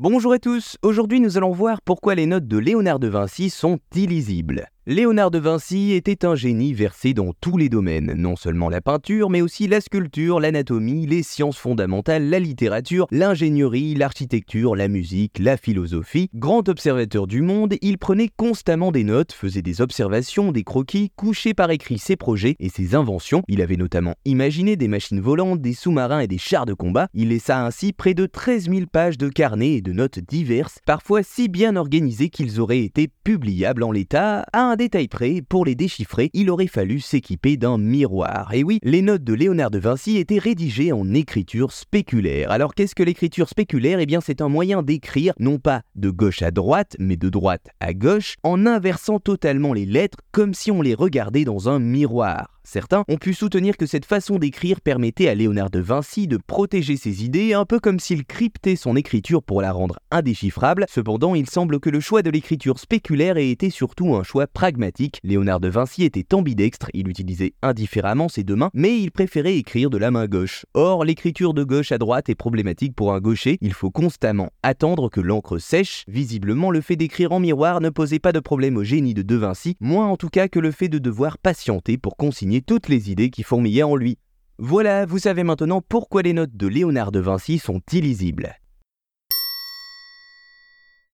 Bonjour à tous, aujourd'hui nous allons voir pourquoi les notes de Léonard de Vinci sont illisibles. Léonard de Vinci était un génie versé dans tous les domaines, non seulement la peinture, mais aussi la sculpture, l'anatomie, les sciences fondamentales, la littérature, l'ingénierie, l'architecture, la musique, la philosophie. Grand observateur du monde, il prenait constamment des notes, faisait des observations, des croquis, couchait par écrit ses projets et ses inventions. Il avait notamment imaginé des machines volantes, des sous-marins et des chars de combat. Il laissa ainsi près de 13 000 pages de carnets et de notes diverses, parfois si bien organisées qu'ils auraient été publiables en l'état détail près, pour les déchiffrer, il aurait fallu s'équiper d'un miroir. Et oui, les notes de Léonard de Vinci étaient rédigées en écriture spéculaire. Alors qu'est-ce que l'écriture spéculaire? Eh bien c'est un moyen d'écrire, non pas de gauche à droite, mais de droite à gauche, en inversant totalement les lettres comme si on les regardait dans un miroir. Certains ont pu soutenir que cette façon d'écrire permettait à Léonard de Vinci de protéger ses idées, un peu comme s'il cryptait son écriture pour la rendre indéchiffrable. Cependant, il semble que le choix de l'écriture spéculaire ait été surtout un choix pragmatique. Léonard de Vinci était ambidextre, il utilisait indifféremment ses deux mains, mais il préférait écrire de la main gauche. Or, l'écriture de gauche à droite est problématique pour un gaucher, il faut constamment attendre que l'encre sèche. Visiblement, le fait d'écrire en miroir ne posait pas de problème au génie de De Vinci, moins en tout cas que le fait de devoir patienter pour consigner toutes les idées qui fourmillaient en lui. Voilà, vous savez maintenant pourquoi les notes de Léonard de Vinci sont illisibles.